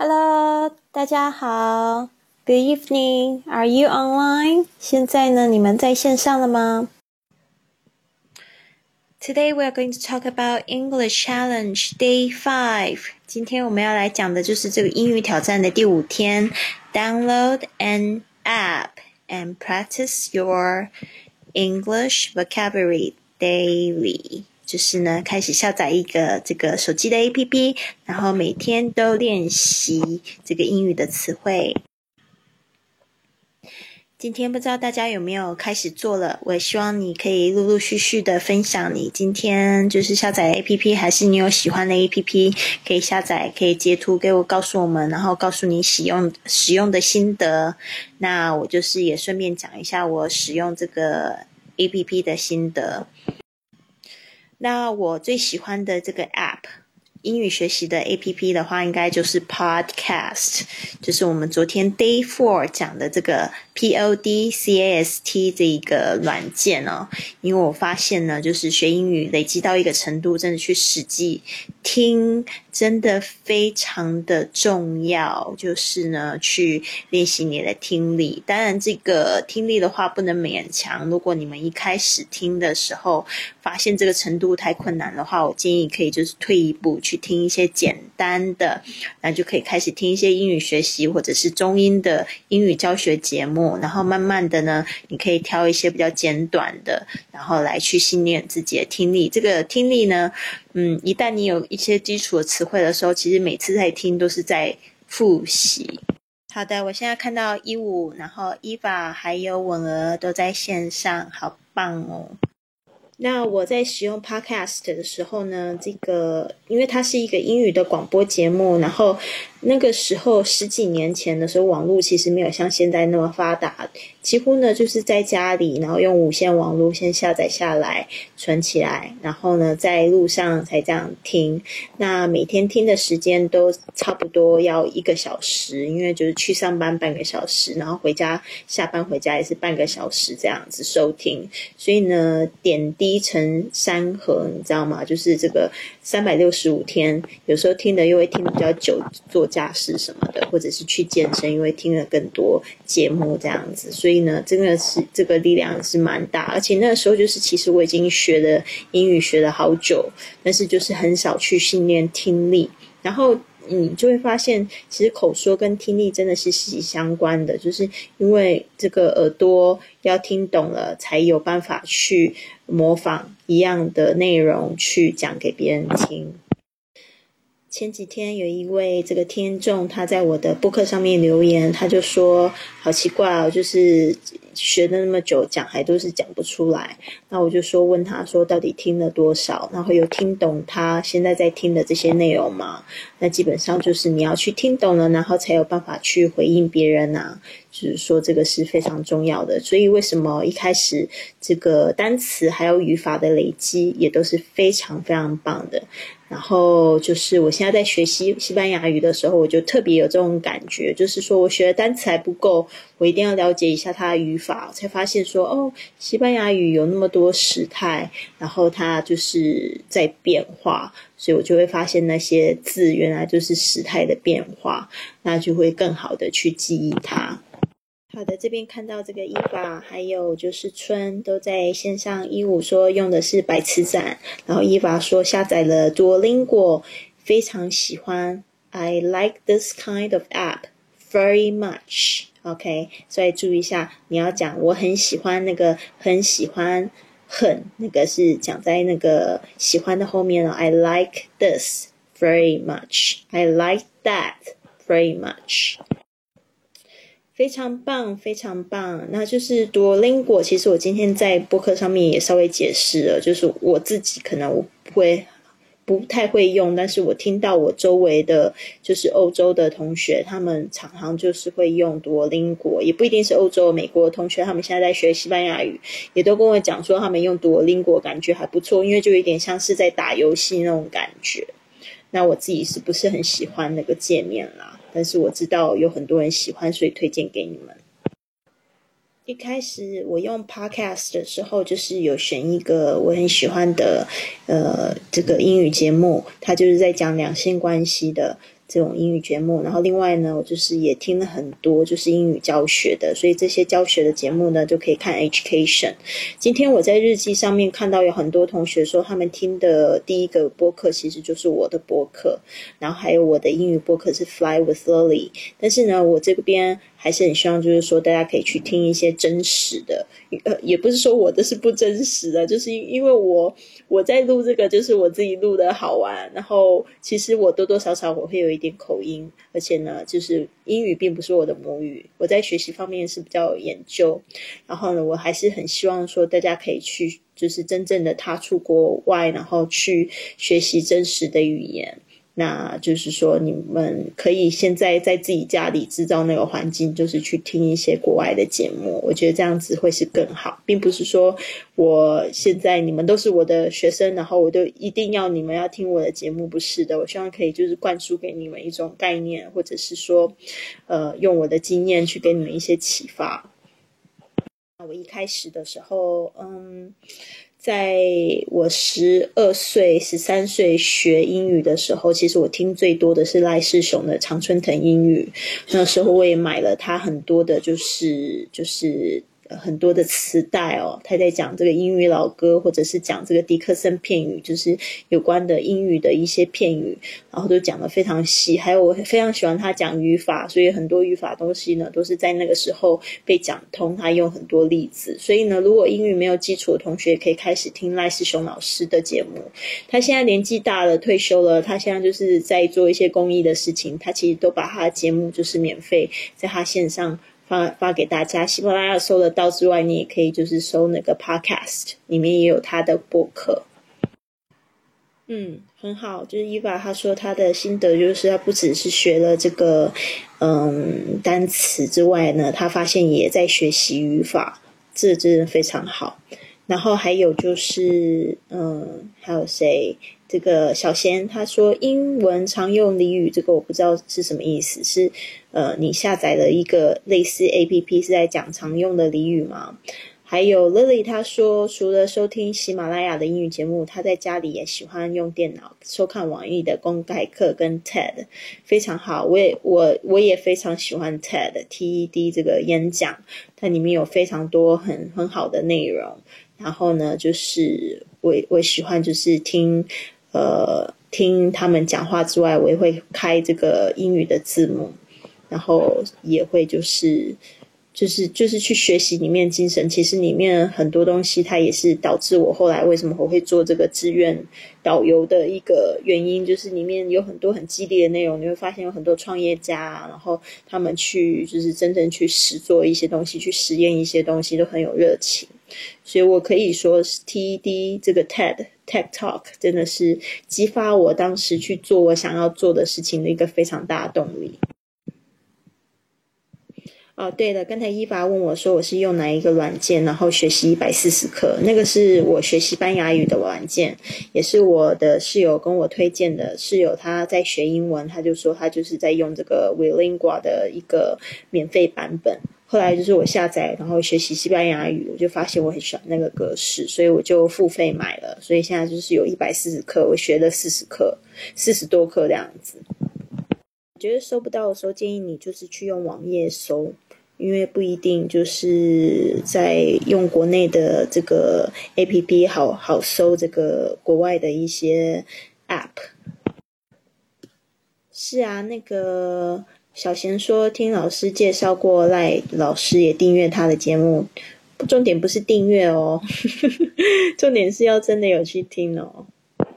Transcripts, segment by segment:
Hello，大家好。Good evening. Are you online? 现在呢，你们在线上了吗？Today we are going to talk about English Challenge Day Five. 今天我们要来讲的就是这个英语挑战的第五天。Download an app and practice your English vocabulary daily. 就是呢，开始下载一个这个手机的 APP，然后每天都练习这个英语的词汇。今天不知道大家有没有开始做了？我希望你可以陆陆续续的分享你今天就是下载 APP，还是你有喜欢的 APP 可以下载，可以截图给我告诉我们，然后告诉你使用使用的心得。那我就是也顺便讲一下我使用这个 APP 的心得。那我最喜欢的这个 App，英语学习的 APP 的话，应该就是 Podcast，就是我们昨天 Day Four 讲的这个 Podcast 这一个软件哦。因为我发现呢，就是学英语累积到一个程度，真的去实际听。真的非常的重要，就是呢，去练习你的听力。当然，这个听力的话不能勉强。如果你们一开始听的时候发现这个程度太困难的话，我建议可以就是退一步去去听一些简单的，那就可以开始听一些英语学习或者是中英的英语教学节目。然后慢慢的呢，你可以挑一些比较简短的，然后来去训练自己的听力。这个听力呢。嗯，一旦你有一些基础的词汇的时候，其实每次在听都是在复习。好的，我现在看到一五，然后伊法还有稳儿都在线上，好棒哦。那我在使用 Podcast 的时候呢，这个因为它是一个英语的广播节目，然后那个时候十几年前的时候，网络其实没有像现在那么发达。几乎呢，就是在家里，然后用无线网络先下载下来，存起来，然后呢，在路上才这样听。那每天听的时间都差不多要一个小时，因为就是去上班半个小时，然后回家下班回家也是半个小时这样子收听。所以呢，点滴成山河，你知道吗？就是这个三百六十五天，有时候听的又会听比较久，做家事什么的，或者是去健身，因为听了更多节目这样子，所以。呢，真的是这个力量是蛮大，而且那个时候就是其实我已经学了英语学了好久，但是就是很少去训练听力。然后你就会发现，其实口说跟听力真的是息息相关的，就是因为这个耳朵要听懂了，才有办法去模仿一样的内容去讲给别人听。前几天有一位这个听众，他在我的播客上面留言，他就说：“好奇怪哦，就是学了那么久，讲还都是讲不出来。”那我就说问他说：“到底听了多少？然后有听懂他现在在听的这些内容吗？”那基本上就是你要去听懂了，然后才有办法去回应别人呐。就是说这个是非常重要的。所以为什么一开始这个单词还有语法的累积也都是非常非常棒的。然后就是我现在在学西西班牙语的时候，我就特别有这种感觉，就是说我学的单词还不够，我一定要了解一下它的语法，才发现说哦，西班牙语有那么多时态，然后它就是在变化，所以我就会发现那些字原来就是时态的变化，那就会更好的去记忆它。好的，这边看到这个伊法，还有就是春都在线上。一五说用的是百词斩，然后伊法说下载了 Duolingo，非常喜欢。I like this kind of app very much. OK，所以注意一下，你要讲我很喜欢那个很喜欢很那个是讲在那个喜欢的后面了。I like this very much. I like that very much. 非常棒，非常棒。那就是多邻国。其实我今天在博客上面也稍微解释了，就是我自己可能我不会不太会用，但是我听到我周围的就是欧洲的同学，他们常常就是会用多邻国，也不一定是欧洲、美国同学，他们现在在学西班牙语，也都跟我讲说他们用多邻国感觉还不错，因为就有点像是在打游戏那种感觉。那我自己是不是很喜欢那个界面啦？但是我知道有很多人喜欢，所以推荐给你们。一开始我用 Podcast 的时候，就是有选一个我很喜欢的呃这个英语节目，它就是在讲两性关系的。这种英语节目，然后另外呢，我就是也听了很多就是英语教学的，所以这些教学的节目呢，就可以看 Education。今天我在日记上面看到有很多同学说，他们听的第一个播客其实就是我的播客，然后还有我的英语播客是 Fly with Lily。但是呢，我这边还是很希望就是说，大家可以去听一些真实的，呃，也不是说我的是不真实的，就是因因为我我在录这个，就是我自己录的好玩，然后其实我多多少少我会有一。点口音，而且呢，就是英语并不是我的母语，我在学习方面是比较有研究。然后呢，我还是很希望说大家可以去，就是真正的踏出国外，然后去学习真实的语言。那就是说，你们可以现在在自己家里制造那个环境，就是去听一些国外的节目。我觉得这样子会是更好，并不是说我现在你们都是我的学生，然后我就一定要你们要听我的节目，不是的。我希望可以就是灌输给你们一种概念，或者是说，呃，用我的经验去给你们一些启发。我一开始的时候，嗯。在我十二岁、十三岁学英语的时候，其实我听最多的是赖世雄的《常春藤英语》。那时候我也买了他很多的，就是就是。很多的磁带哦，他在讲这个英语老歌，或者是讲这个迪克森片语，就是有关的英语的一些片语，然后都讲的非常细。还有我非常喜欢他讲语法，所以很多语法东西呢，都是在那个时候被讲通。他用很多例子，所以呢，如果英语没有基础的同学，可以开始听赖世雄老师的节目。他现在年纪大了，退休了，他现在就是在做一些公益的事情。他其实都把他的节目就是免费在他线上。发发给大家，喜马拉雅搜得到之外，你也可以就是搜那个 Podcast，里面也有他的播客。嗯，很好。就是伊娃他说他的心得就是，他不只是学了这个嗯单词之外呢，他发现也在学习语法，这真的非常好。然后还有就是嗯，还有谁？这个小贤他说英文常用俚语，这个我不知道是什么意思，是呃你下载了一个类似 A P P 是在讲常用的俚语吗？还有 Lily 他说除了收听喜马拉雅的英语节目，他在家里也喜欢用电脑收看网易的公开课跟 TED，非常好。我也我我也非常喜欢 TED T E D 这个演讲，它里面有非常多很很好的内容。然后呢，就是我我喜欢就是听。呃，听他们讲话之外，我也会开这个英语的字幕，然后也会就是就是就是去学习里面精神。其实里面很多东西，它也是导致我后来为什么我会做这个志愿导游的一个原因，就是里面有很多很激烈的内容。你会发现有很多创业家，然后他们去就是真正去实做一些东西，去实验一些东西，都很有热情。所以我可以说，TED 这个 TED TED Talk 真的是激发我当时去做我想要做的事情的一个非常大的动力。哦，对了，刚才伊凡问我说我是用哪一个软件，然后学习一百四十课，那个是我学西班牙语的软件，也是我的室友跟我推荐的。室友他在学英文，他就说他就是在用这个 w i l i n g u a 的一个免费版本。后来就是我下载，然后学习西班牙语，我就发现我很喜欢那个格式，所以我就付费买了。所以现在就是有一百四十课，我学了四十课，四十多课这样子。觉得搜不到的时候，建议你就是去用网页搜，因为不一定就是在用国内的这个 A P P 好好搜这个国外的一些 App。是啊，那个。小贤说：“听老师介绍过，赖老师也订阅他的节目。重点不是订阅哦，重点是要真的有去听哦。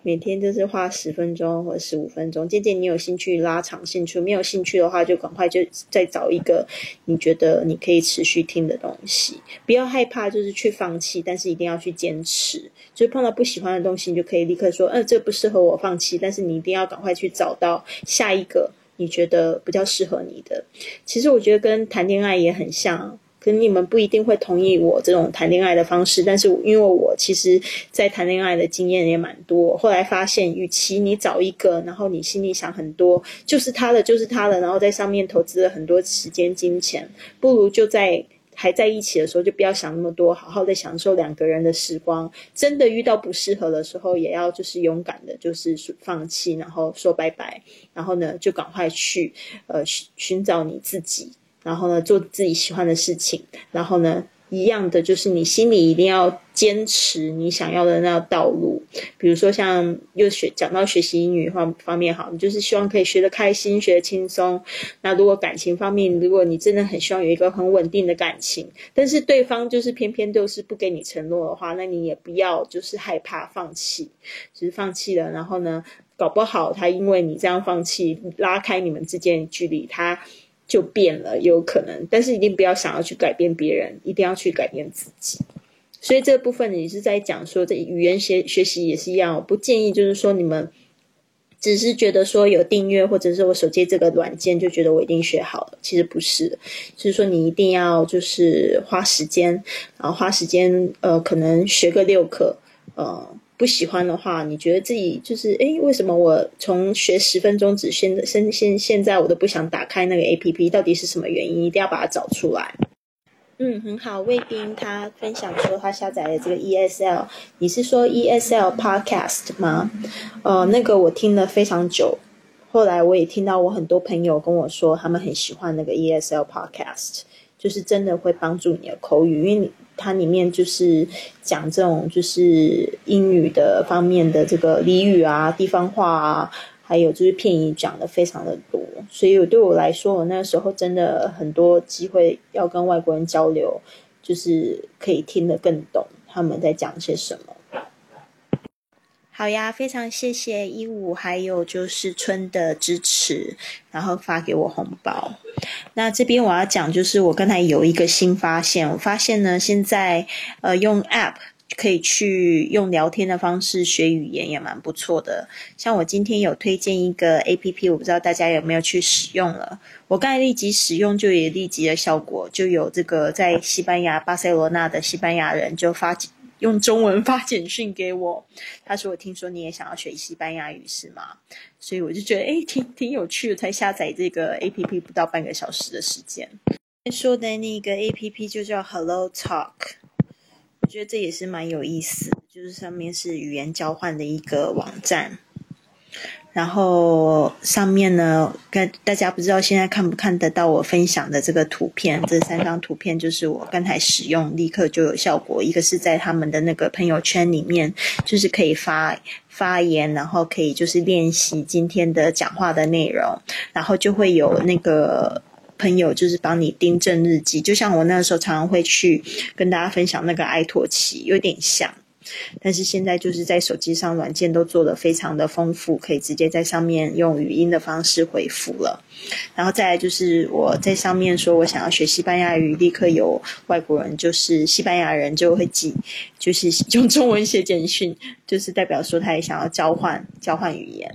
每天就是花十分钟或十五分钟。渐渐你有兴趣拉长兴趣，没有兴趣的话，就赶快就再找一个你觉得你可以持续听的东西。不要害怕，就是去放弃，但是一定要去坚持。就碰到不喜欢的东西，你就可以立刻说：嗯，这不适合我，放弃。但是你一定要赶快去找到下一个。”你觉得比较适合你的，其实我觉得跟谈恋爱也很像，可能你们不一定会同意我这种谈恋爱的方式，但是因为我其实，在谈恋爱的经验也蛮多，后来发现，与其你找一个，然后你心里想很多，就是他的，就是他的，然后在上面投资了很多时间金钱，不如就在还在一起的时候，就不要想那么多，好好的享受两个人的时光。真的遇到不适合的时候，也要就是勇敢的，就是放弃，然后说拜拜，然后呢，就赶快去呃寻寻找你自己，然后呢，做自己喜欢的事情，然后呢。一样的，就是你心里一定要坚持你想要的那条道路。比如说，像又学讲到学习英语方方面，好，你就是希望可以学得开心，学得轻松。那如果感情方面，如果你真的很希望有一个很稳定的感情，但是对方就是偏偏就是不给你承诺的话，那你也不要就是害怕放弃，就是放弃了，然后呢，搞不好他因为你这样放弃，拉开你们之间的距离，他。就变了，有可能，但是一定不要想要去改变别人，一定要去改变自己。所以这部分你是在讲说，这语言学学习也是一样，不建议就是说你们只是觉得说有订阅或者是我手机这个软件就觉得我一定学好了，其实不是，就是说你一定要就是花时间，然后花时间，呃，可能学个六课，呃。不喜欢的话，你觉得自己就是哎，为什么我从学十分钟只现现现现在我都不想打开那个 A P P，到底是什么原因？一定要把它找出来。嗯，很好。卫兵他分享说他下载了这个 E S L，你是说 E S L Podcast 吗？呃，那个我听了非常久，后来我也听到我很多朋友跟我说，他们很喜欢那个 E S L Podcast，就是真的会帮助你的口语，因为你。它里面就是讲这种就是英语的方面的这个俚语啊、地方话啊，还有就是片语讲的非常的多，所以对我来说，我那时候真的很多机会要跟外国人交流，就是可以听得更懂他们在讲些什么。好呀，非常谢谢一五还有就是春的支持，然后发给我红包。那这边我要讲，就是我刚才有一个新发现，我发现呢，现在呃用 App 可以去用聊天的方式学语言，也蛮不错的。像我今天有推荐一个 App，我不知道大家有没有去使用了。我刚才立即使用就有立即的效果，就有这个在西班牙巴塞罗那的西班牙人就发。用中文发简讯给我，他说：“我听说你也想要学西班牙语是吗？”所以我就觉得，哎，挺挺有趣的。才下载这个 A P P 不到半个小时的时间，说的那个 A P P 就叫 Hello Talk，我觉得这也是蛮有意思，就是上面是语言交换的一个网站。然后上面呢，跟大家不知道现在看不看得到我分享的这个图片？这三张图片就是我刚才使用立刻就有效果。一个是在他们的那个朋友圈里面，就是可以发发言，然后可以就是练习今天的讲话的内容，然后就会有那个朋友就是帮你订正日记，就像我那时候常常会去跟大家分享那个埃托奇，有点像。但是现在就是在手机上软件都做的非常的丰富，可以直接在上面用语音的方式回复了。然后再来就是我在上面说我想要学西班牙语，立刻有外国人就是西班牙人就会寄，就是用中文写简讯，就是代表说他也想要交换交换语言。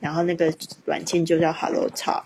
然后那个软件就叫 Hello Talk。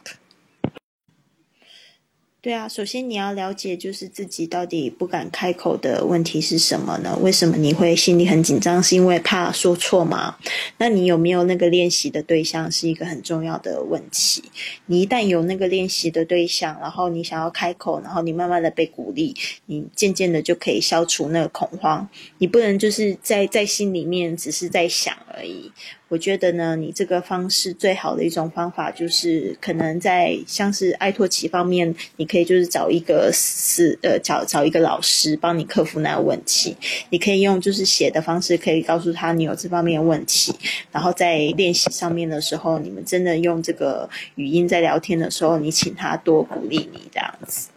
对啊，首先你要了解，就是自己到底不敢开口的问题是什么呢？为什么你会心里很紧张？是因为怕说错吗？那你有没有那个练习的对象，是一个很重要的问题。你一旦有那个练习的对象，然后你想要开口，然后你慢慢的被鼓励，你渐渐的就可以消除那个恐慌。你不能就是在在心里面只是在想而已。我觉得呢，你这个方式最好的一种方法就是，可能在像是爱托奇方面，你可以就是找一个是呃找找一个老师帮你克服那个问题。你可以用就是写的方式，可以告诉他你有这方面的问题，然后在练习上面的时候，你们真的用这个语音在聊天的时候，你请他多鼓励你这样子。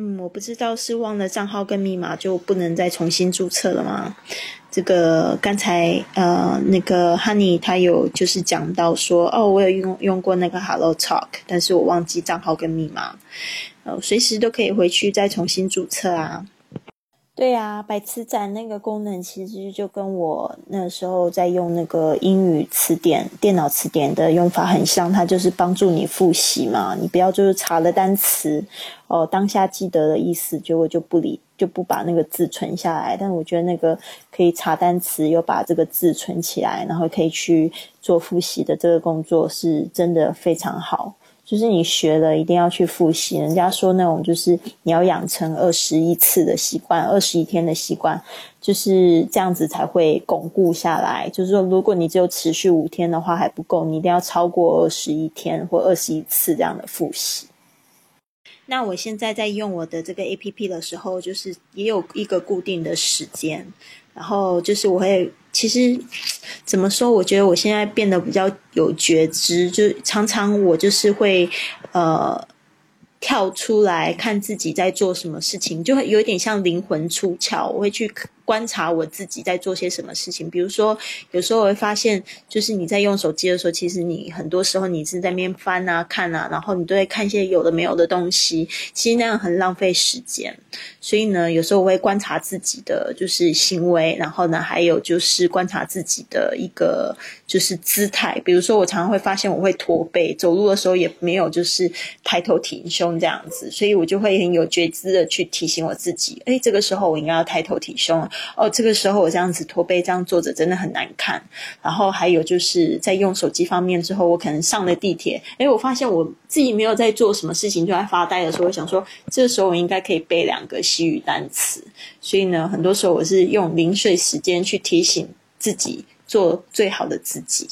嗯，我不知道是忘了账号跟密码就不能再重新注册了吗？这个刚才呃那个 Honey 他有就是讲到说哦，我有用用过那个 Hello Talk，但是我忘记账号跟密码，呃，随时都可以回去再重新注册啊。对啊，百词斩那个功能其实就跟我那时候在用那个英语词典、电脑词典的用法很像，它就是帮助你复习嘛。你不要就是查了单词，哦，当下记得的意思，结果就不理，就不把那个字存下来。但我觉得那个可以查单词，又把这个字存起来，然后可以去做复习的这个工作，是真的非常好。就是你学了一定要去复习。人家说那种就是你要养成二十一次的习惯，二十一天的习惯，就是这样子才会巩固下来。就是说，如果你只有持续五天的话还不够，你一定要超过二十一天或二十一次这样的复习。那我现在在用我的这个 A P P 的时候，就是也有一个固定的时间，然后就是我会，其实怎么说？我觉得我现在变得比较有觉知，就常常我就是会呃跳出来看自己在做什么事情，就会有点像灵魂出窍，我会去。观察我自己在做些什么事情，比如说，有时候我会发现，就是你在用手机的时候，其实你很多时候你是在边翻啊、看啊，然后你都会看一些有的没有的东西，其实那样很浪费时间。所以呢，有时候我会观察自己的就是行为，然后呢，还有就是观察自己的一个就是姿态。比如说，我常常会发现我会驼背，走路的时候也没有就是抬头挺胸这样子，所以我就会很有觉知的去提醒我自己，哎，这个时候我应该要抬头挺胸了。哦，这个时候我这样子驼背这样坐着真的很难看。然后还有就是在用手机方面之后，我可能上了地铁，哎，我发现我自己没有在做什么事情，就在发呆的时候，我想说，这个时候我应该可以背两个西语单词。所以呢，很多时候我是用零碎时间去提醒自己做最好的自己。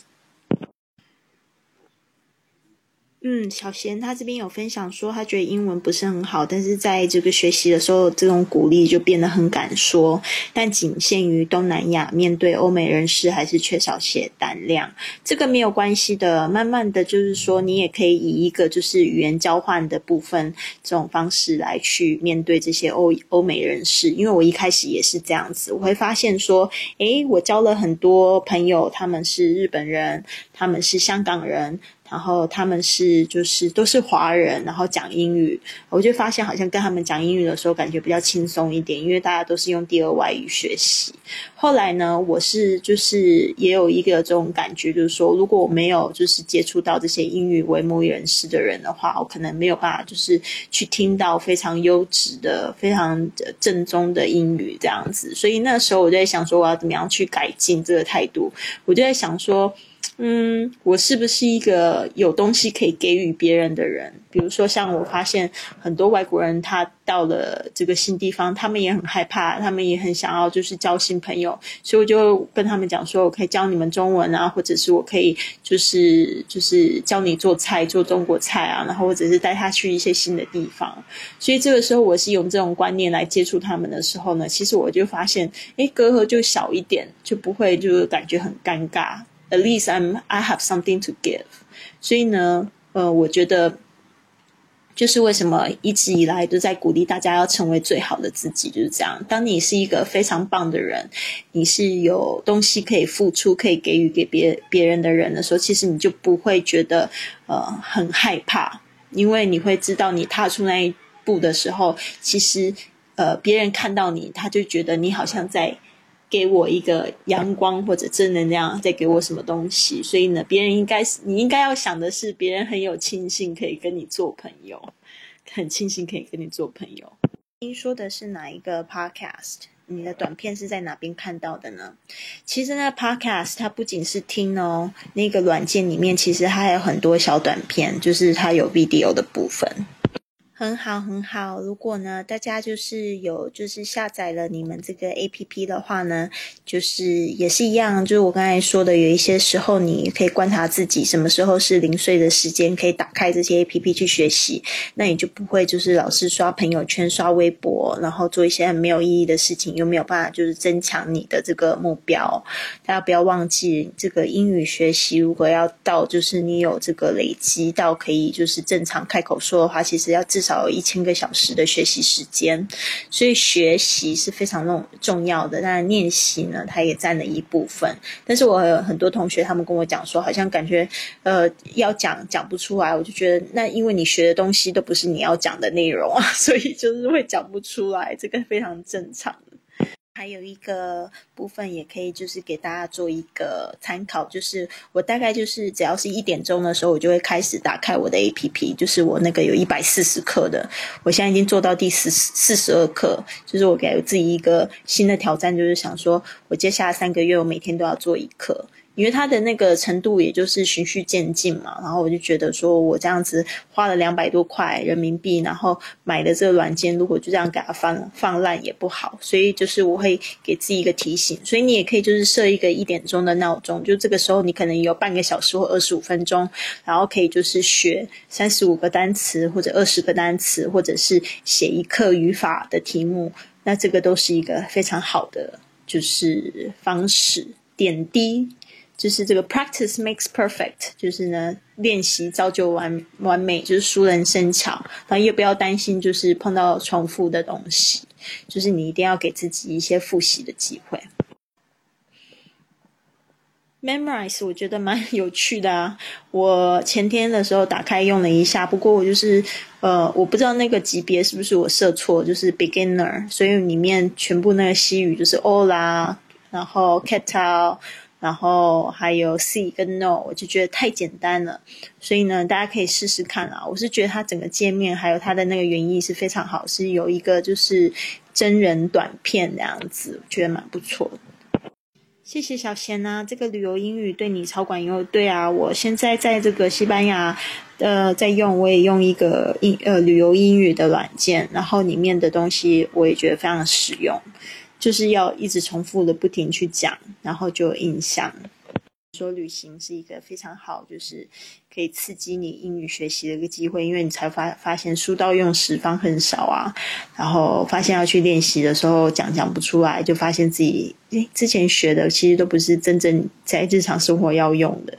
嗯，小贤他这边有分享说，他觉得英文不是很好，但是在这个学习的时候，这种鼓励就变得很敢说。但仅限于东南亚，面对欧美人士还是缺少些胆量。这个没有关系的，慢慢的就是说，你也可以以一个就是语言交换的部分这种方式来去面对这些欧欧美人士。因为我一开始也是这样子，我会发现说，诶，我交了很多朋友，他们是日本人，他们是香港人。然后他们是就是都是华人，然后讲英语，我就发现好像跟他们讲英语的时候感觉比较轻松一点，因为大家都是用第二外语学习。后来呢，我是就是也有一个这种感觉，就是说如果我没有就是接触到这些英语为母语人士的人的话，我可能没有办法就是去听到非常优质的、非常正宗的英语这样子。所以那时候我就在想说，我要怎么样去改进这个态度？我就在想说。嗯，我是不是一个有东西可以给予别人的人？比如说，像我发现很多外国人，他到了这个新地方，他们也很害怕，他们也很想要就是交新朋友，所以我就跟他们讲说，我可以教你们中文啊，或者是我可以就是就是教你做菜，做中国菜啊，然后或者是带他去一些新的地方。所以这个时候，我是用这种观念来接触他们的时候呢，其实我就发现，哎，隔阂就小一点，就不会就是感觉很尴尬。At least I'm I have something to give，所以呢，呃，我觉得就是为什么一直以来都在鼓励大家要成为最好的自己，就是这样。当你是一个非常棒的人，你是有东西可以付出、可以给予给别别人的人的时候，其实你就不会觉得呃很害怕，因为你会知道你踏出那一步的时候，其实呃别人看到你，他就觉得你好像在。给我一个阳光或者正能量，再给我什么东西？所以呢，别人应该是你应该要想的是，别人很有庆幸可以跟你做朋友，很庆幸可以跟你做朋友。听说的是哪一个 podcast？你的短片是在哪边看到的呢？其实呢，podcast 它不仅是听哦，那个软件里面其实它还有很多小短片，就是它有 video 的部分。很好，很好。如果呢，大家就是有就是下载了你们这个 A P P 的话呢，就是也是一样，就是我刚才说的，有一些时候你可以观察自己什么时候是零碎的时间，可以打开这些 A P P 去学习，那你就不会就是老是刷朋友圈、刷微博，然后做一些很没有意义的事情，又没有办法就是增强你的这个目标。大家不要忘记，这个英语学习如果要到就是你有这个累积到可以就是正常开口说的话，其实要至少少有一千个小时的学习时间，所以学习是非常重重要的。当然，练习呢，它也占了一部分。但是我很多同学，他们跟我讲说，好像感觉呃要讲讲不出来。我就觉得，那因为你学的东西都不是你要讲的内容啊，所以就是会讲不出来，这个非常正常。还有一个部分也可以，就是给大家做一个参考，就是我大概就是只要是一点钟的时候，我就会开始打开我的 A P P，就是我那个有一百四十克的，我现在已经做到第四四十二克，就是我给自己一个新的挑战，就是想说我接下来三个月我每天都要做一克。因为它的那个程度也就是循序渐进嘛，然后我就觉得说我这样子花了两百多块人民币，然后买的这个软件，如果就这样给它放放烂也不好，所以就是我会给自己一个提醒，所以你也可以就是设一个一点钟的闹钟，就这个时候你可能有半个小时或二十五分钟，然后可以就是学三十五个单词或者二十个单词，或者是写一课语法的题目，那这个都是一个非常好的就是方式点滴。就是这个 practice makes perfect，就是呢，练习造就完完美，就是熟能生巧。然后也不要担心，就是碰到重复的东西，就是你一定要给自己一些复习的机会。Memorize 我觉得蛮有趣的啊，我前天的时候打开用了一下，不过我就是呃，我不知道那个级别是不是我设错，就是 beginner，所以里面全部那个西语就是 O 啦，然后 cat。然后还有 C 跟 No，我就觉得太简单了，所以呢，大家可以试试看啊。我是觉得它整个界面还有它的那个原意是非常好，是有一个就是真人短片这样子，我觉得蛮不错的。谢谢小贤呐，这个旅游英语对你超管用。对啊，我现在在这个西班牙，呃，在用，我也用一个英呃旅游英语的软件，然后里面的东西我也觉得非常实用。就是要一直重复的不停去讲，然后就有印象。说旅行是一个非常好，就是可以刺激你英语学习的一个机会，因为你才发发现书到用时方很少啊，然后发现要去练习的时候讲讲不出来，就发现自己诶之前学的其实都不是真正在日常生活要用的。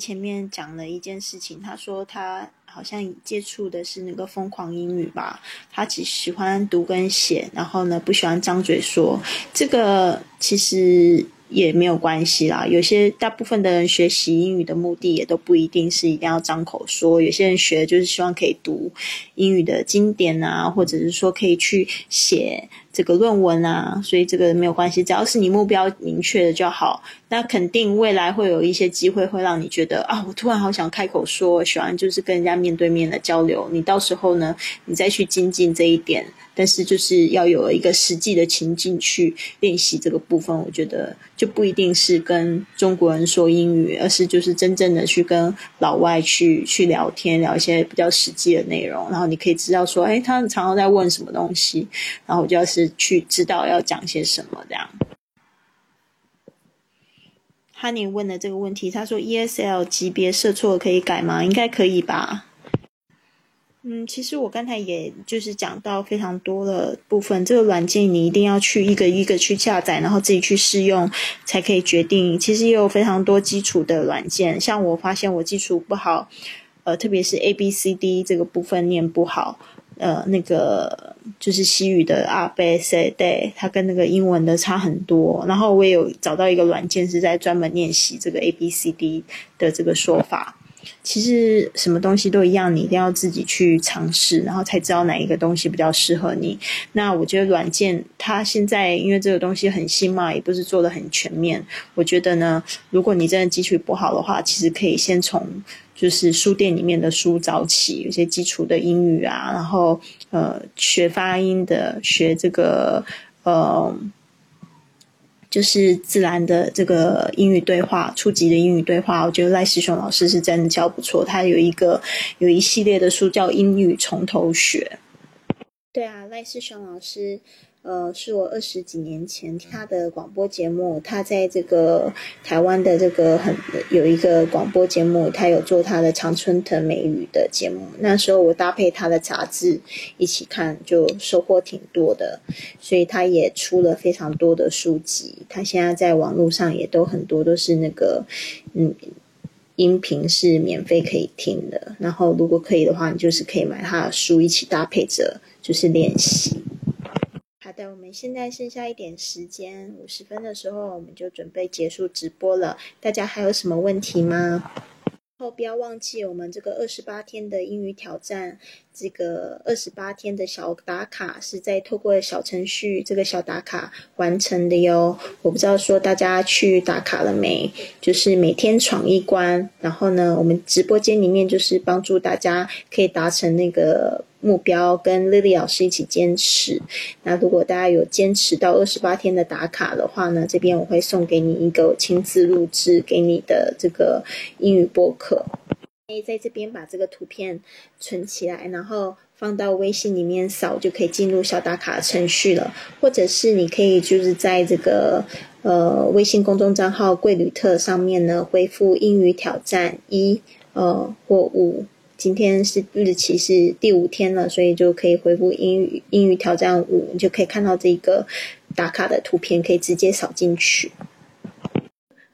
前面讲了一件事情，他说他。好像接触的是那个疯狂英语吧，他只喜欢读跟写，然后呢不喜欢张嘴说。这个其实也没有关系啦。有些大部分的人学习英语的目的也都不一定是一定要张口说，有些人学就是希望可以读英语的经典啊，或者是说可以去写。这个论文啊，所以这个没有关系，只要是你目标明确的就好。那肯定未来会有一些机会，会让你觉得啊，我突然好想开口说，喜欢就是跟人家面对面的交流。你到时候呢，你再去精进这一点。但是就是要有一个实际的情境去练习这个部分，我觉得就不一定是跟中国人说英语，而是就是真正的去跟老外去去聊天，聊一些比较实际的内容。然后你可以知道说，哎，他常常在问什么东西，然后我就要是去知道要讲些什么这样。Honey 问的这个问题，他说 ESL 级别设错可以改吗？应该可以吧。嗯，其实我刚才也就是讲到非常多的部分，这个软件你一定要去一个一个去下载，然后自己去试用，才可以决定。其实也有非常多基础的软件，像我发现我基础不好，呃，特别是 A B C D 这个部分念不好，呃，那个就是西语的阿贝塞 D，它跟那个英文的差很多。然后我也有找到一个软件是在专门练习这个 A B C D 的这个说法。其实什么东西都一样，你一定要自己去尝试，然后才知道哪一个东西比较适合你。那我觉得软件它现在因为这个东西很新嘛，也不是做的很全面。我觉得呢，如果你真的基础不好的话，其实可以先从就是书店里面的书找起，有些基础的英语啊，然后呃学发音的，学这个呃。就是自然的这个英语对话，初级的英语对话，我觉得赖世雄老师是真的教不错。他有一个有一系列的书叫《英语从头学》。对啊，赖世雄老师。呃，是我二十几年前听他的广播节目，他在这个台湾的这个很有一个广播节目，他有做他的常春藤美语的节目。那时候我搭配他的杂志一起看，就收获挺多的。所以他也出了非常多的书籍，他现在在网络上也都很多都是那个嗯音频是免费可以听的。然后如果可以的话，你就是可以买他的书一起搭配着就是练习。现在剩下一点时间，五十分的时候，我们就准备结束直播了。大家还有什么问题吗？后不要忘记我们这个二十八天的英语挑战，这个二十八天的小打卡是在透过小程序这个小打卡完成的哟。我不知道说大家去打卡了没？就是每天闯一关，然后呢，我们直播间里面就是帮助大家可以达成那个目标，跟 Lily 老师一起坚持。那如果大家有坚持到二十八天的打卡的话呢，这边我会送给你一个我亲自录制给你的这个英语播客。可以在这边把这个图片存起来，然后放到微信里面扫，就可以进入小打卡程序了。或者是你可以就是在这个呃微信公众账号“贵旅特”上面呢，回复英语挑战一呃或五。今天是日期是第五天了，所以就可以回复英语英语挑战五，你就可以看到这个打卡的图片，可以直接扫进去。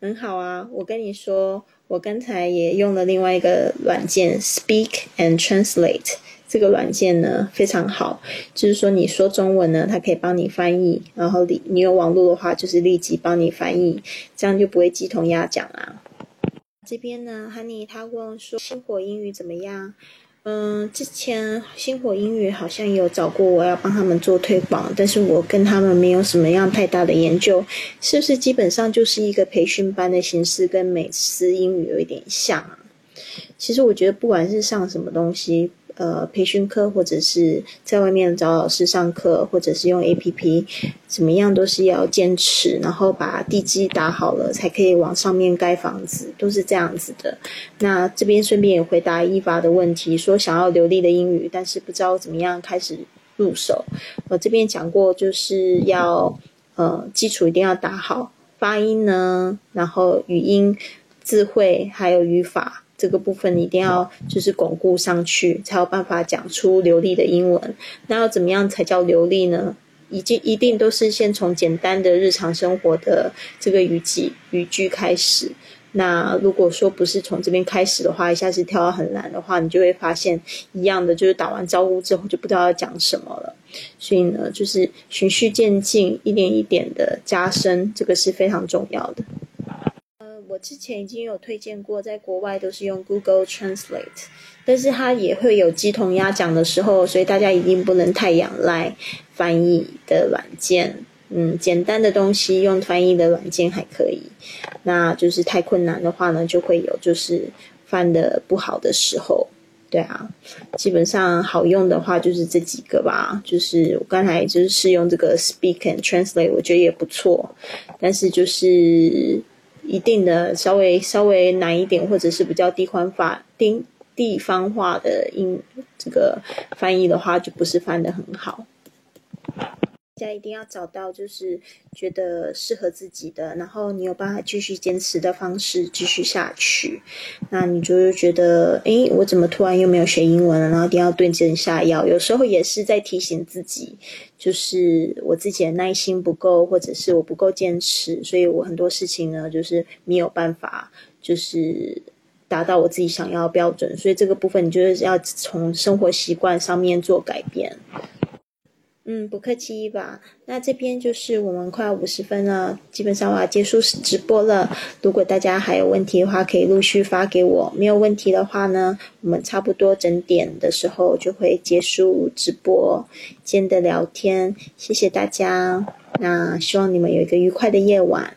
很好啊，我跟你说。我刚才也用了另外一个软件，Speak and Translate。这个软件呢非常好，就是说你说中文呢，它可以帮你翻译，然后你你有网络的话，就是立即帮你翻译，这样就不会鸡同鸭讲啊。这边呢，Honey 他问说，星火英语怎么样？嗯，之前星火英语好像有找过我要帮他们做推广，但是我跟他们没有什么样太大的研究，是不是基本上就是一个培训班的形式，跟美思英语有一点像啊？其实我觉得不管是上什么东西。呃，培训课或者是在外面找老师上课，或者是用 A P P，怎么样都是要坚持，然后把地基打好了，才可以往上面盖房子，都是这样子的。那这边顺便也回答一发的问题，说想要流利的英语，但是不知道怎么样开始入手。我这边讲过，就是要呃基础一定要打好，发音呢，然后语音、智慧还有语法。这个部分你一定要就是巩固上去，才有办法讲出流利的英文。那要怎么样才叫流利呢？已经一定都是先从简单的日常生活的这个语句语句开始。那如果说不是从这边开始的话，一下子跳到很难的话，你就会发现一样的，就是打完招呼之后就不知道要讲什么了。所以呢，就是循序渐进，一点一点的加深，这个是非常重要的。之前已经有推荐过，在国外都是用 Google Translate，但是它也会有鸡同鸭讲的时候，所以大家一定不能太仰赖翻译的软件。嗯，简单的东西用翻译的软件还可以，那就是太困难的话呢，就会有就是翻的不好的时候。对啊，基本上好用的话就是这几个吧，就是我刚才就是试用这个 Speak and Translate，我觉得也不错，但是就是。一定的稍微稍微难一点，或者是比较地方化、地地方化的音这个翻译的话，就不是翻得很好。大家一定要找到就是觉得适合自己的，然后你有办法继续坚持的方式继续下去。那你就觉得，诶，我怎么突然又没有学英文了？然后一定要对症下药。有时候也是在提醒自己，就是我自己的耐心不够，或者是我不够坚持，所以我很多事情呢，就是没有办法，就是达到我自己想要的标准。所以这个部分，你就是要从生活习惯上面做改变。嗯，不客气吧？那这边就是我们快五十分了，基本上我要结束直播了。如果大家还有问题的话，可以陆续发给我。没有问题的话呢，我们差不多整点的时候就会结束直播间的聊天。谢谢大家，那希望你们有一个愉快的夜晚。